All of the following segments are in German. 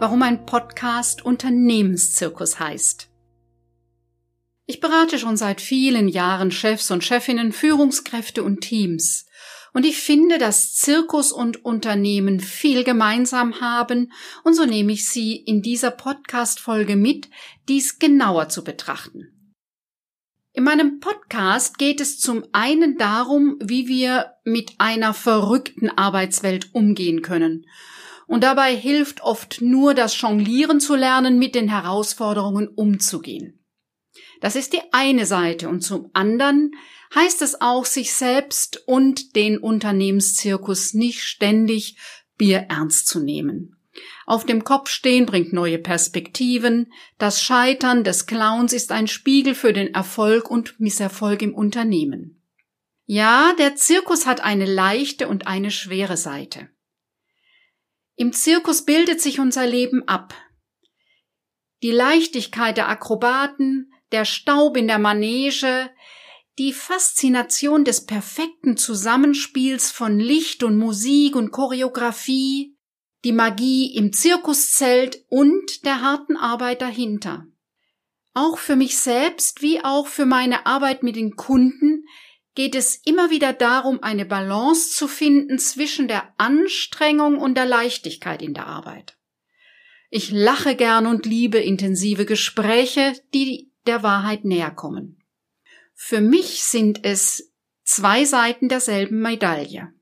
warum ein Podcast Unternehmenszirkus heißt. Ich berate schon seit vielen Jahren Chefs und Chefinnen, Führungskräfte und Teams. Und ich finde, dass Zirkus und Unternehmen viel gemeinsam haben, und so nehme ich Sie in dieser Podcast-Folge mit, dies genauer zu betrachten. In meinem Podcast geht es zum einen darum, wie wir mit einer verrückten Arbeitswelt umgehen können und dabei hilft oft nur das Jonglieren zu lernen, mit den Herausforderungen umzugehen. Das ist die eine Seite und zum anderen heißt es auch, sich selbst und den Unternehmenszirkus nicht ständig Bier ernst zu nehmen. Auf dem Kopf stehen bringt neue Perspektiven. Das Scheitern des Clowns ist ein Spiegel für den Erfolg und Misserfolg im Unternehmen. Ja, der Zirkus hat eine leichte und eine schwere Seite. Im Zirkus bildet sich unser Leben ab. Die Leichtigkeit der Akrobaten, der Staub in der Manege, die Faszination des perfekten Zusammenspiels von Licht und Musik und Choreografie, die Magie im Zirkuszelt und der harten Arbeit dahinter. Auch für mich selbst wie auch für meine Arbeit mit den Kunden geht es immer wieder darum, eine Balance zu finden zwischen der Anstrengung und der Leichtigkeit in der Arbeit. Ich lache gern und liebe intensive Gespräche, die der Wahrheit näher kommen. Für mich sind es zwei Seiten derselben Medaille.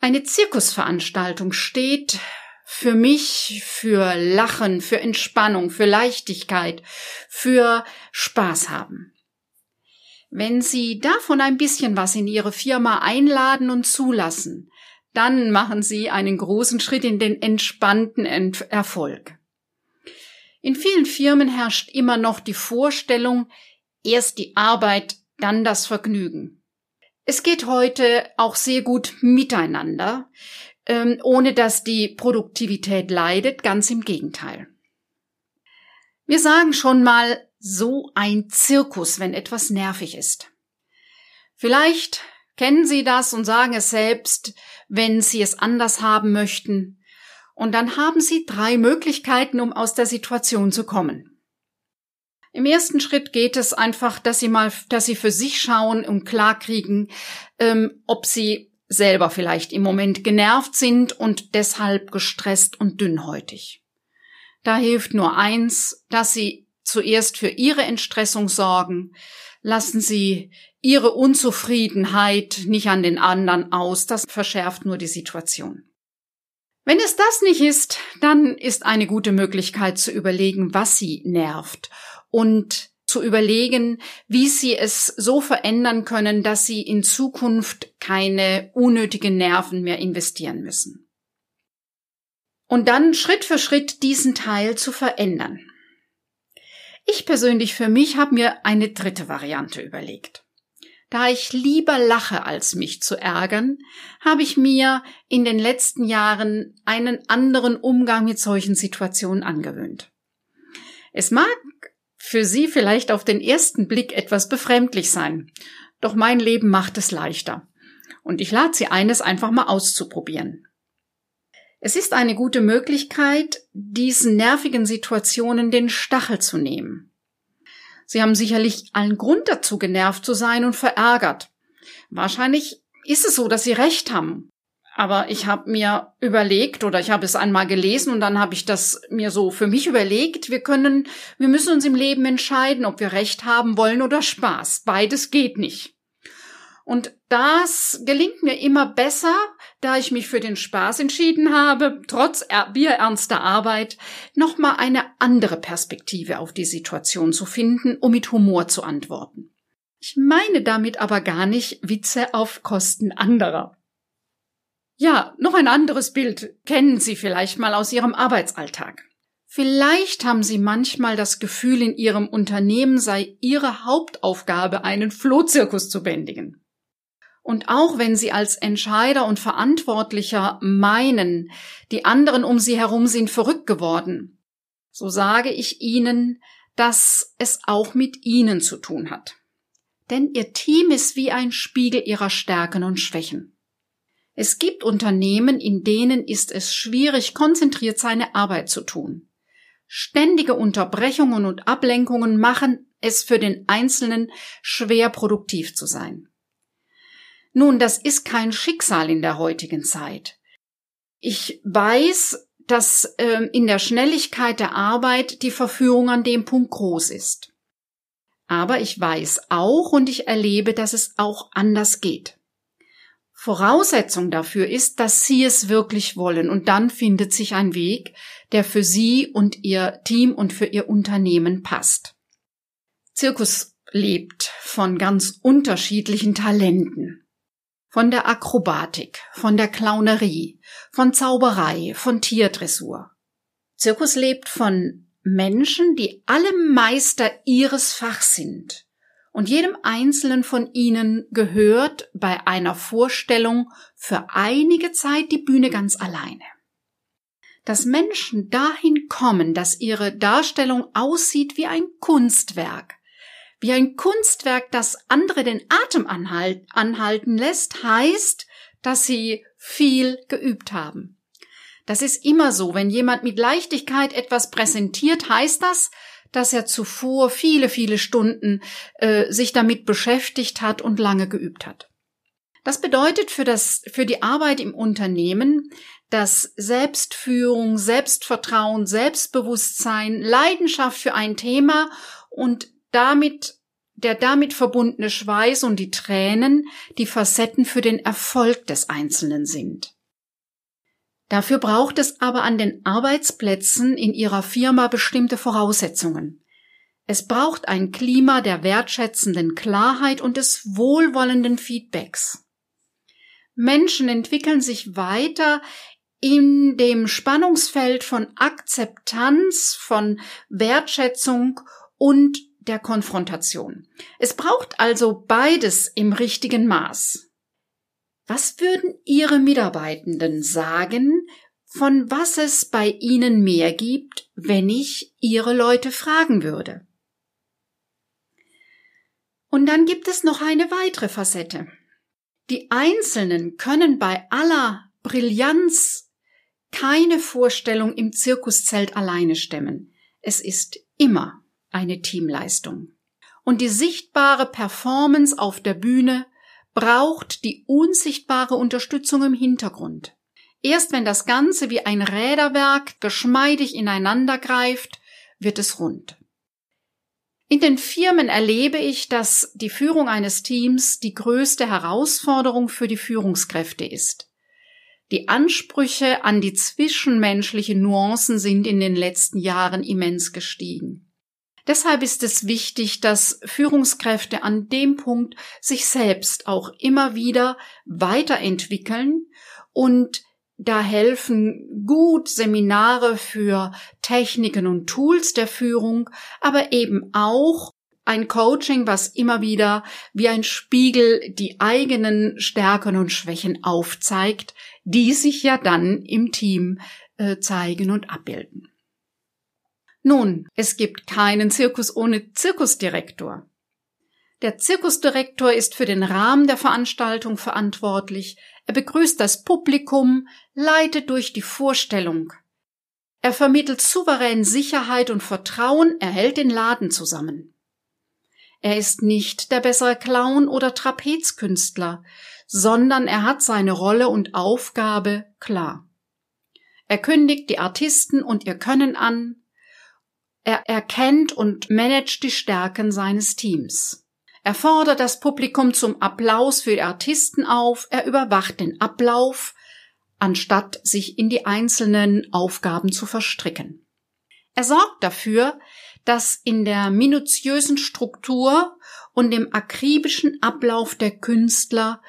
Eine Zirkusveranstaltung steht für mich für Lachen, für Entspannung, für Leichtigkeit, für Spaß haben. Wenn Sie davon ein bisschen was in Ihre Firma einladen und zulassen, dann machen Sie einen großen Schritt in den entspannten Erfolg. In vielen Firmen herrscht immer noch die Vorstellung, erst die Arbeit, dann das Vergnügen. Es geht heute auch sehr gut miteinander, ähm, ohne dass die Produktivität leidet, ganz im Gegenteil. Wir sagen schon mal, so ein Zirkus, wenn etwas nervig ist. Vielleicht kennen Sie das und sagen es selbst, wenn Sie es anders haben möchten. Und dann haben Sie drei Möglichkeiten, um aus der Situation zu kommen. Im ersten Schritt geht es einfach, dass Sie mal, dass Sie für sich schauen und klarkriegen, ähm, ob Sie selber vielleicht im Moment genervt sind und deshalb gestresst und dünnhäutig. Da hilft nur eins, dass Sie zuerst für ihre Entstressung sorgen. Lassen Sie ihre Unzufriedenheit nicht an den anderen aus, das verschärft nur die Situation. Wenn es das nicht ist, dann ist eine gute Möglichkeit zu überlegen, was sie nervt und zu überlegen, wie sie es so verändern können, dass sie in Zukunft keine unnötigen Nerven mehr investieren müssen. Und dann Schritt für Schritt diesen Teil zu verändern. Ich persönlich für mich habe mir eine dritte Variante überlegt. Da ich lieber lache, als mich zu ärgern, habe ich mir in den letzten Jahren einen anderen Umgang mit solchen Situationen angewöhnt. Es mag für Sie vielleicht auf den ersten Blick etwas befremdlich sein, doch mein Leben macht es leichter. Und ich lade Sie ein, es einfach mal auszuprobieren. Es ist eine gute Möglichkeit, diesen nervigen Situationen den Stachel zu nehmen. Sie haben sicherlich allen Grund dazu, genervt zu sein und verärgert. Wahrscheinlich ist es so, dass Sie recht haben. Aber ich habe mir überlegt oder ich habe es einmal gelesen und dann habe ich das mir so für mich überlegt, wir können, wir müssen uns im Leben entscheiden, ob wir Recht haben wollen oder Spaß. Beides geht nicht. Und das gelingt mir immer besser, da ich mich für den Spaß entschieden habe, trotz bierernster Arbeit, nochmal eine andere Perspektive auf die Situation zu finden, um mit Humor zu antworten. Ich meine damit aber gar nicht Witze auf Kosten anderer. Ja, noch ein anderes Bild kennen Sie vielleicht mal aus Ihrem Arbeitsalltag. Vielleicht haben Sie manchmal das Gefühl, in Ihrem Unternehmen sei Ihre Hauptaufgabe, einen Flohzirkus zu bändigen. Und auch wenn Sie als Entscheider und Verantwortlicher meinen, die anderen um Sie herum sind verrückt geworden, so sage ich Ihnen, dass es auch mit Ihnen zu tun hat. Denn Ihr Team ist wie ein Spiegel Ihrer Stärken und Schwächen. Es gibt Unternehmen, in denen ist es schwierig, konzentriert seine Arbeit zu tun. Ständige Unterbrechungen und Ablenkungen machen es für den Einzelnen schwer produktiv zu sein. Nun, das ist kein Schicksal in der heutigen Zeit. Ich weiß, dass äh, in der Schnelligkeit der Arbeit die Verführung an dem Punkt groß ist. Aber ich weiß auch und ich erlebe, dass es auch anders geht. Voraussetzung dafür ist, dass Sie es wirklich wollen und dann findet sich ein Weg, der für Sie und Ihr Team und für Ihr Unternehmen passt. Zirkus lebt von ganz unterschiedlichen Talenten. Von der Akrobatik, von der Clownerie, von Zauberei, von Tierdressur. Zirkus lebt von Menschen, die alle Meister ihres Fachs sind und jedem einzelnen von ihnen gehört bei einer Vorstellung für einige Zeit die Bühne ganz alleine. Dass Menschen dahin kommen, dass ihre Darstellung aussieht wie ein Kunstwerk, wie ein Kunstwerk, das andere den Atem anhalten lässt, heißt, dass sie viel geübt haben. Das ist immer so. Wenn jemand mit Leichtigkeit etwas präsentiert, heißt das, dass er zuvor viele, viele Stunden äh, sich damit beschäftigt hat und lange geübt hat. Das bedeutet für das, für die Arbeit im Unternehmen, dass Selbstführung, Selbstvertrauen, Selbstbewusstsein, Leidenschaft für ein Thema und damit der damit verbundene Schweiß und die Tränen die Facetten für den Erfolg des Einzelnen sind. Dafür braucht es aber an den Arbeitsplätzen in Ihrer Firma bestimmte Voraussetzungen. Es braucht ein Klima der wertschätzenden Klarheit und des wohlwollenden Feedbacks. Menschen entwickeln sich weiter in dem Spannungsfeld von Akzeptanz, von Wertschätzung und der Konfrontation. Es braucht also beides im richtigen Maß. Was würden Ihre Mitarbeitenden sagen, von was es bei Ihnen mehr gibt, wenn ich Ihre Leute fragen würde? Und dann gibt es noch eine weitere Facette. Die Einzelnen können bei aller Brillanz keine Vorstellung im Zirkuszelt alleine stemmen. Es ist immer eine Teamleistung. Und die sichtbare Performance auf der Bühne braucht die unsichtbare Unterstützung im Hintergrund. Erst wenn das Ganze wie ein Räderwerk geschmeidig ineinander greift, wird es rund. In den Firmen erlebe ich, dass die Führung eines Teams die größte Herausforderung für die Führungskräfte ist. Die Ansprüche an die zwischenmenschlichen Nuancen sind in den letzten Jahren immens gestiegen. Deshalb ist es wichtig, dass Führungskräfte an dem Punkt sich selbst auch immer wieder weiterentwickeln und da helfen gut Seminare für Techniken und Tools der Führung, aber eben auch ein Coaching, was immer wieder wie ein Spiegel die eigenen Stärken und Schwächen aufzeigt, die sich ja dann im Team äh, zeigen und abbilden. Nun, es gibt keinen Zirkus ohne Zirkusdirektor. Der Zirkusdirektor ist für den Rahmen der Veranstaltung verantwortlich, er begrüßt das Publikum, leitet durch die Vorstellung. Er vermittelt souverän Sicherheit und Vertrauen, er hält den Laden zusammen. Er ist nicht der bessere Clown oder Trapezkünstler, sondern er hat seine Rolle und Aufgabe klar. Er kündigt die Artisten und ihr Können an, er erkennt und managt die Stärken seines Teams. Er fordert das Publikum zum Applaus für die Artisten auf, er überwacht den Ablauf, anstatt sich in die einzelnen Aufgaben zu verstricken. Er sorgt dafür, dass in der minutiösen Struktur und dem akribischen Ablauf der Künstler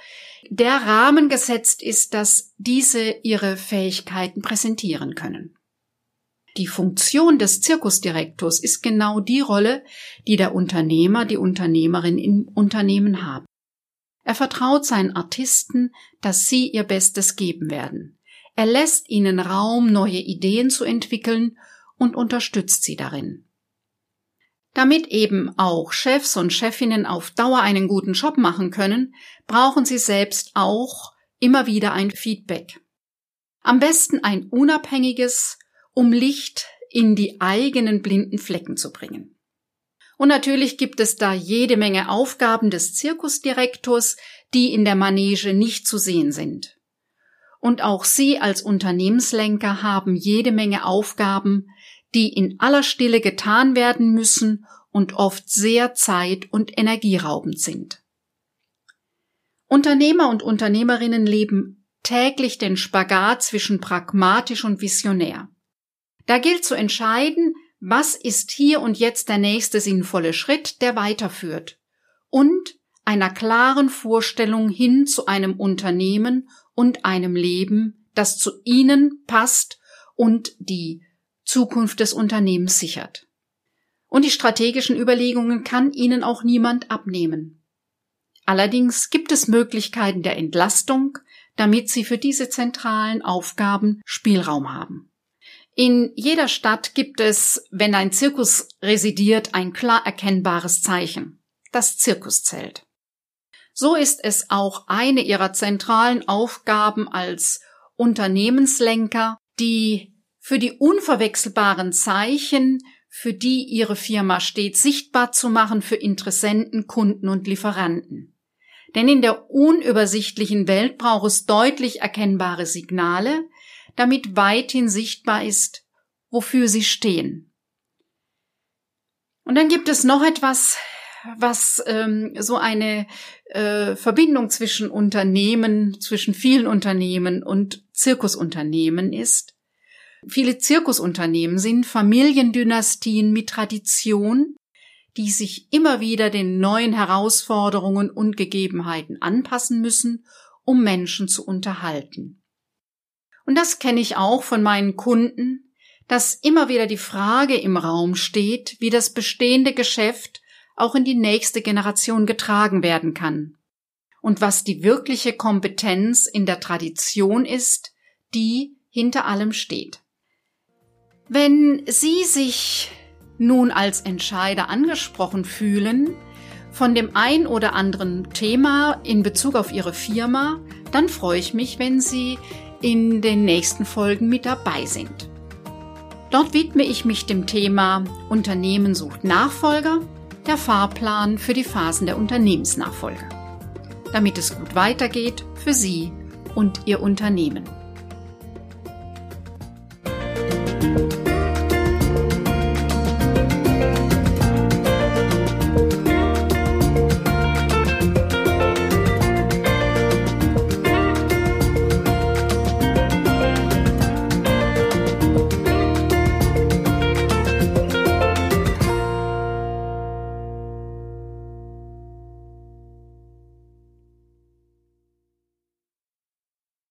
der Rahmen gesetzt ist, dass diese ihre Fähigkeiten präsentieren können. Die Funktion des Zirkusdirektors ist genau die Rolle, die der Unternehmer, die Unternehmerin im Unternehmen haben. Er vertraut seinen Artisten, dass sie ihr Bestes geben werden. Er lässt ihnen Raum, neue Ideen zu entwickeln und unterstützt sie darin. Damit eben auch Chefs und Chefinnen auf Dauer einen guten Job machen können, brauchen sie selbst auch immer wieder ein Feedback. Am besten ein unabhängiges, um Licht in die eigenen blinden Flecken zu bringen. Und natürlich gibt es da jede Menge Aufgaben des Zirkusdirektors, die in der Manege nicht zu sehen sind. Und auch Sie als Unternehmenslenker haben jede Menge Aufgaben, die in aller Stille getan werden müssen und oft sehr zeit- und energieraubend sind. Unternehmer und Unternehmerinnen leben täglich den Spagat zwischen pragmatisch und visionär. Da gilt zu entscheiden, was ist hier und jetzt der nächste sinnvolle Schritt, der weiterführt, und einer klaren Vorstellung hin zu einem Unternehmen und einem Leben, das zu Ihnen passt und die Zukunft des Unternehmens sichert. Und die strategischen Überlegungen kann Ihnen auch niemand abnehmen. Allerdings gibt es Möglichkeiten der Entlastung, damit Sie für diese zentralen Aufgaben Spielraum haben. In jeder Stadt gibt es, wenn ein Zirkus residiert, ein klar erkennbares Zeichen, das Zirkuszelt. So ist es auch eine ihrer zentralen Aufgaben als Unternehmenslenker, die für die unverwechselbaren Zeichen, für die ihre Firma steht, sichtbar zu machen für Interessenten, Kunden und Lieferanten. Denn in der unübersichtlichen Welt braucht es deutlich erkennbare Signale, damit weithin sichtbar ist, wofür sie stehen. Und dann gibt es noch etwas, was ähm, so eine äh, Verbindung zwischen Unternehmen, zwischen vielen Unternehmen und Zirkusunternehmen ist. Viele Zirkusunternehmen sind Familiendynastien mit Tradition, die sich immer wieder den neuen Herausforderungen und Gegebenheiten anpassen müssen, um Menschen zu unterhalten. Und das kenne ich auch von meinen Kunden, dass immer wieder die Frage im Raum steht, wie das bestehende Geschäft auch in die nächste Generation getragen werden kann und was die wirkliche Kompetenz in der Tradition ist, die hinter allem steht. Wenn Sie sich nun als Entscheider angesprochen fühlen von dem ein oder anderen Thema in Bezug auf Ihre Firma, dann freue ich mich, wenn Sie in den nächsten Folgen mit dabei sind. Dort widme ich mich dem Thema Unternehmen sucht Nachfolger, der Fahrplan für die Phasen der Unternehmensnachfolge, damit es gut weitergeht für Sie und Ihr Unternehmen.